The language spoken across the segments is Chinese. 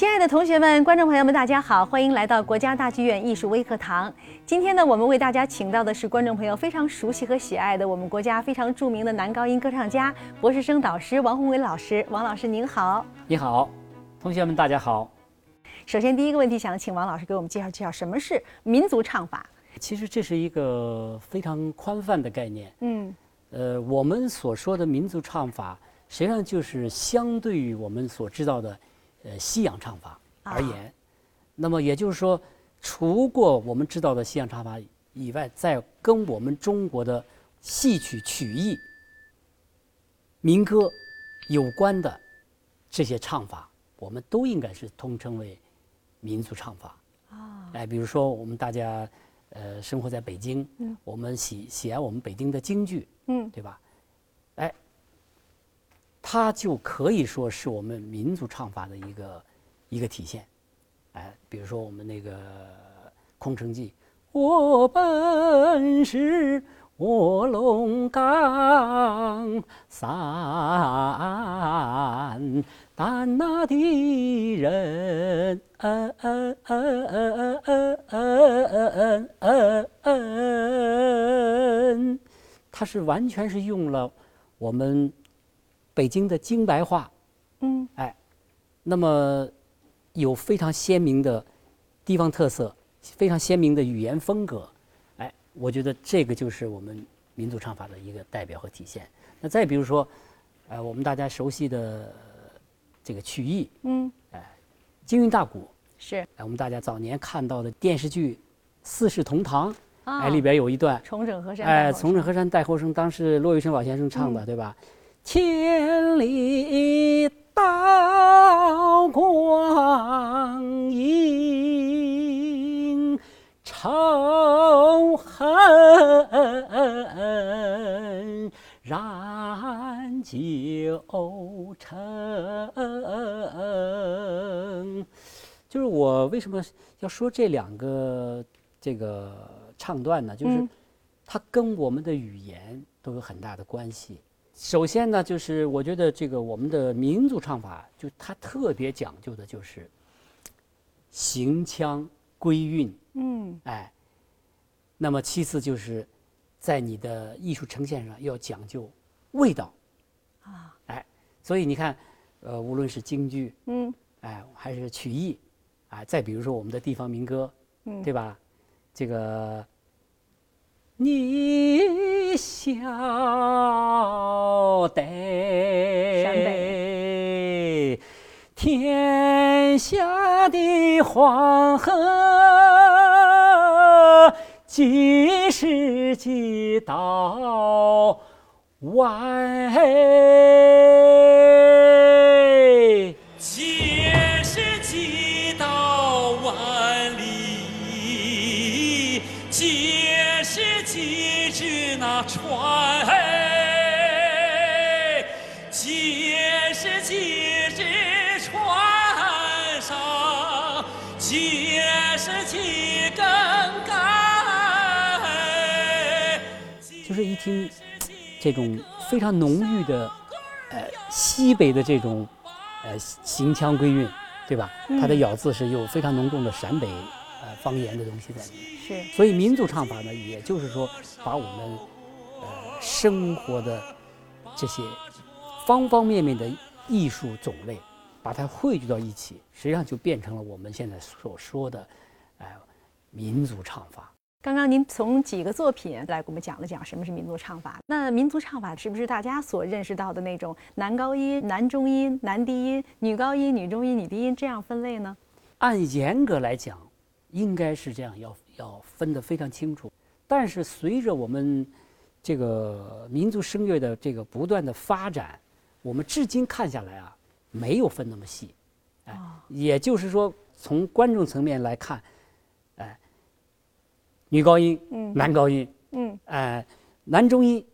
亲爱的同学们、观众朋友们，大家好，欢迎来到国家大剧院艺术微课堂。今天呢，我们为大家请到的是观众朋友非常熟悉和喜爱的我们国家非常著名的男高音歌唱家、博士生导师王宏伟老师。王老师您好，你好，同学们大家好。首先第一个问题，想请王老师给我们介绍介绍什么是民族唱法。其实这是一个非常宽泛的概念。嗯，呃，我们所说的民族唱法，实际上就是相对于我们所知道的，呃，西洋唱法而言。那么也就是说，除过我们知道的西洋唱法以外，在跟我们中国的戏曲曲艺、民歌有关的这些唱法，我们都应该是通称为民族唱法。啊，哎，比如说我们大家，呃，生活在北京，嗯我们喜喜爱我们北京的京剧，嗯对吧？哎，它就可以说是我们民族唱法的一个一个体现。哎，比如说我们那个《空城计》，我本是卧龙岗三但那的人，嗯嗯嗯嗯嗯嗯嗯嗯，它是完全是用了我们北京的京白话，嗯。哎，那么有非常鲜明的地方特色，非常鲜明的语言风格，哎，我觉得这个就是我们民族唱法的一个代表和体现。那再比如说，呃，我们大家熟悉的这个曲艺。嗯，哎京韵大鼓，是。哎，我们大家早年看到的电视剧《四世同堂》，啊，哎，里边有一段，重整河山，哎，重整河山代后生，当时骆玉笙老先生唱的，对吧？千里刀光影，仇恨燃九城。就是我为什么要说这两个这个唱段呢？就是嗯它跟我们的语言都有很大的关系。首先呢，就是我觉得这个我们的民族唱法，就它特别讲究的就是行腔归韵，嗯哎。那么其次就是在你的艺术呈现上要讲究味道，啊，哎。所以你看，呃，无论是京剧，嗯哎，还是曲艺，啊，再比如说我们的地方民歌，嗯对吧？这个你晓待天下的黄河，几十几道弯，几十几道弯里，几十几只那船。听这种非常浓郁的，呃，西北的这种，呃，行腔归韵，对吧？它的咬字是有非常浓重的陕北，呃，方言的东西在里面。是所以民族唱法呢，也就是说，把我们呃生活的这些方方面面的艺术种类，把它汇聚到一起，实际上就变成了我们现在所说的，呃，民族唱法。刚刚您从几个作品来给我们讲了讲什么是民族唱法。那民族唱法是不是大家所认识到的那种男高音、男中音、男低音、女高音、女中音、女低音这样分类呢？按严格来讲，应该是这样，要要分得非常清楚。但是随着我们这个民族声乐的这个不断的发展，我们至今看下来啊，没有分那么细。哎，也就是说，从观众层面来看，哎，女高音、嗯男高音，嗯，哎，男中音，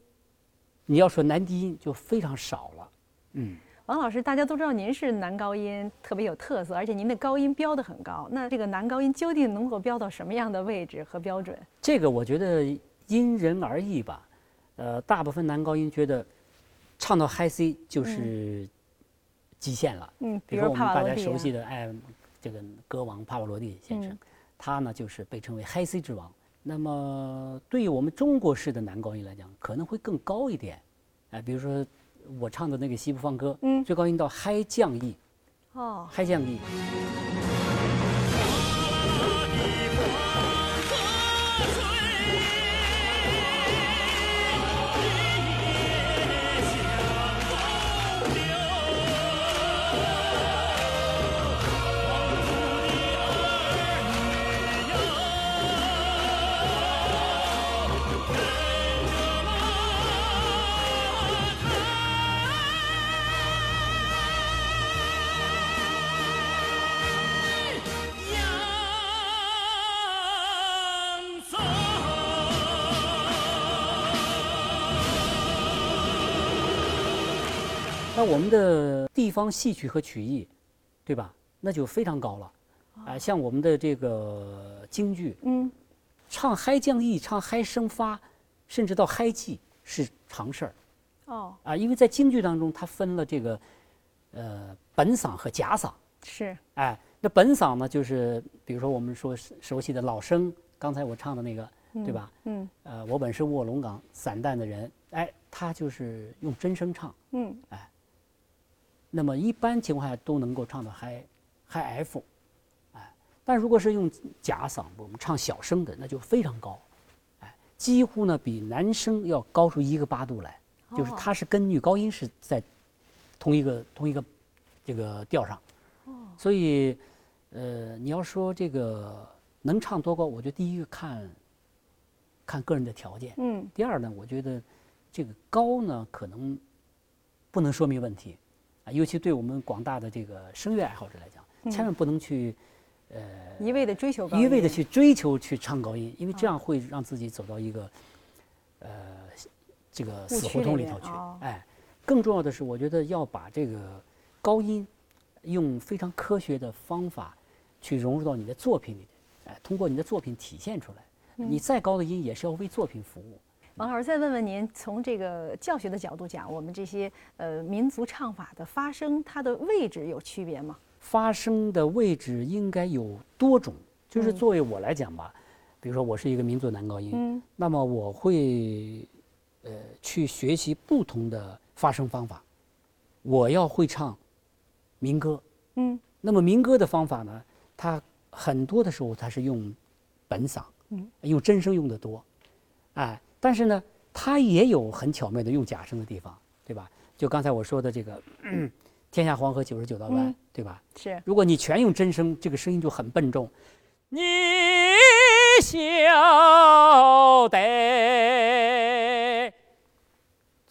你要说男低音就非常少了。嗯。王老师，大家都知道您是男高音，特别有特色，而且您的高音标得很高。那这个男高音究竟能够标到什么样的位置和标准？这个我觉得因人而异吧。呃，大部分男高音觉得唱到 high C 就是极限了。嗯，比比如我们大家熟悉的哎，这个歌王帕瓦罗蒂先生，嗯他呢就是被称为 High C 之王。那么对于我们中国式的男高音来讲，可能会更高一点。哎，比如说我唱的那个西部放歌，嗯最高音到 High 降 E，High 哦，降 E。那我们的地方戏曲和曲艺，对吧？那就非常高了。啊、像我们的这个京剧，嗯，唱嗨降 E，唱嗨升发，甚至到嗨记是常事儿哦，啊。因为在京剧当中，它分了这个呃本嗓和假嗓。是，哎，那本嗓呢，就是比如说我们说熟熟悉的老生，刚才我唱的那个，对吧？嗯呃，我本是卧龙岗散淡的人，哎，他就是用真声唱。嗯，那么一般情况下都能够唱到嗨嗨 F，哎，但如果是用假嗓，我们唱小声的，那就非常高，哎，几乎呢比男生要高出一个八度来，就是哦它是跟女高音是在同一个同一个这个调上，所以呃，你要说这个能唱多高，我觉得第一个看看个人的条件，嗯，第二呢，我觉得这个高呢，可能不能说明问题啊，尤其对我们广大的这个声乐爱好者来讲，千万不能去呃一味的追求高音一味的去追求去唱高音，因为这样会让自己走到一个呃这个死胡同里头去。哎，更重要的是，我觉得要把这个高音用非常科学的方法去融入到你的作品里，哎，通过你的作品体现出来。嗯你再高的音也是要为作品服务。王老师，再问问您，从这个教学的角度讲，我们这些呃民族唱法的发声，它的位置有区别吗？发声的位置应该有多种，就是作为我来讲吧，比如说我是一个民族男高音，嗯。那么我会呃去学习不同的发声方法，我要会唱民歌，嗯。那么民歌的方法呢，它很多的时候它是用本嗓，嗯，用真声用的多，哎，但是呢，它也有很巧妙的用假声的地方，对吧？就刚才我说的这个“天下黄河九十九道弯”，嗯对吧？是，如果你全用真声，这个声音就很笨重。你晓得，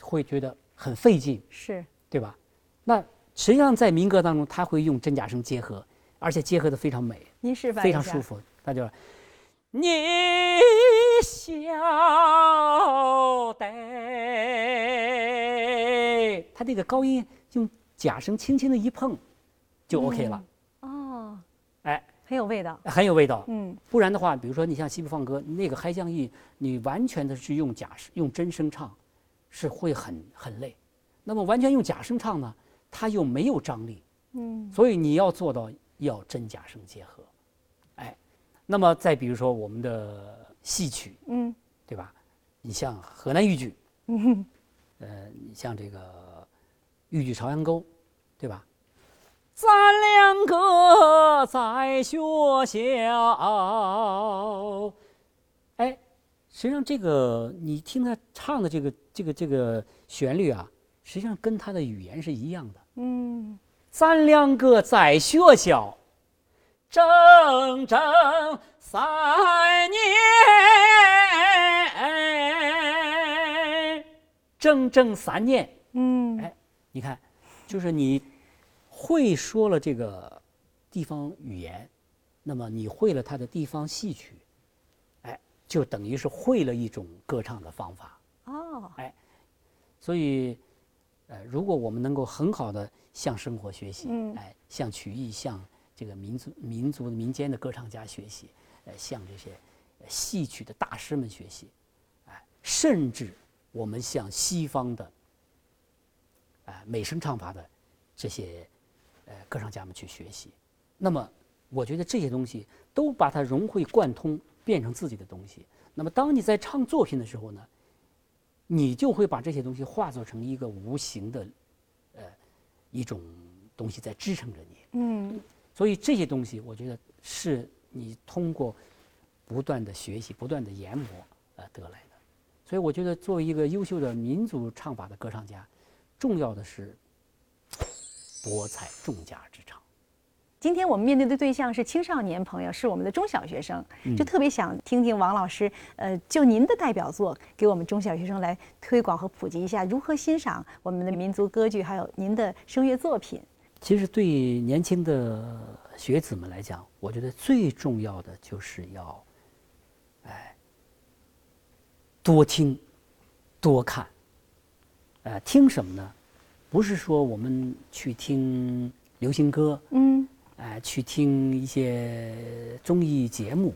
会觉得很费劲，是，对吧？那实际上在民歌当中，他会用真假声结合，而且结合的非常美，您示范非常舒。服。那就你晓得，他这个高音用假声轻轻的一碰，就 OK 了，哦，哎，很有味道。很有味道。嗯。不然的话，比如说你像西部放歌，那个嗨降 E，你完全的去用假声、用真声唱，是会很很累。那么完全用假声唱呢，它又没有张力，嗯。所以你要做到要真假声结合，哎，那么再比如说我们的戏曲，嗯对吧？你像河南豫剧，嗯呃，你像这个豫剧《朝阳沟》，对吧？咱两个在学校，哎，实际上这个你听他唱的这个这个这个旋律啊，实际上跟他的语言是一样的。嗯咱两个在学校整整三年，整整三年。嗯哎你看，就是你会说了这个地方语言，那么你会了它的地方戏曲，哎，就等于是会了一种歌唱的方法。哦哎所以，呃，如果我们能够很好的向生活学习，嗯哎，向曲艺、向这个民族、民族民间的歌唱家学习，呃，向这些戏曲的大师们学习，哎，甚至我们向西方的，啊、美声唱法的这些呃歌唱家们去学习。那么，我觉得这些东西都把它融会贯通，变成自己的东西。那么，当你在唱作品的时候呢，你就会把这些东西化作成一个无形的，呃，一种东西在支撑着你。嗯，所以这些东西，我觉得是你通过不断的学习、不断的研磨呃得来的。所以，我觉得作为一个优秀的民族唱法的歌唱家，重要的是博采众家之长。今天我们面对的对象是青少年朋友，是我们的中小学生，就特别想听听王老师，呃，就您的代表作，给我们中小学生来推广和普及一下如何欣赏我们的民族歌剧，还有您的声乐作品。其实对年轻的学子们来讲，我觉得最重要的就是要，哎，多听，多看。呃，听什么呢？不是说我们去听流行歌，嗯，哎，去听一些综艺节目，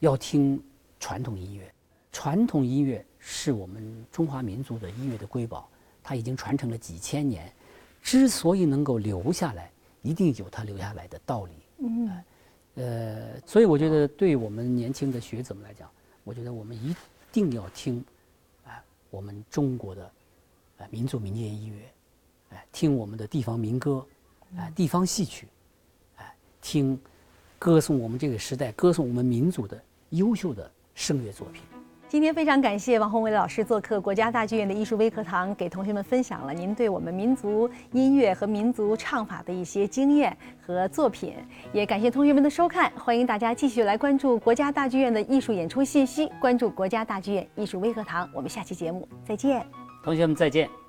要听传统音乐。传统音乐是我们中华民族的音乐的瑰宝，它已经传承了几千年。之所以能够留下来，一定有它留下来的道理。嗯，呃，所以我觉得，对我们年轻的学子们来讲，我觉得我们一定要听，啊，我们中国的，啊，民族民间音乐，哎，听我们的地方民歌，哎，地方戏曲，哎，听，歌颂我们这个时代，歌颂我们民族的优秀的声乐作品。今天非常感谢王宏伟老师做客国家大剧院的艺术微课堂，给同学们分享了您对我们民族音乐和民族唱法的一些经验和作品。也感谢同学们的收看，欢迎大家继续来关注国家大剧院的艺术演出信息，关注国家大剧院艺术微课堂。我们下期节目再见，同学们再见。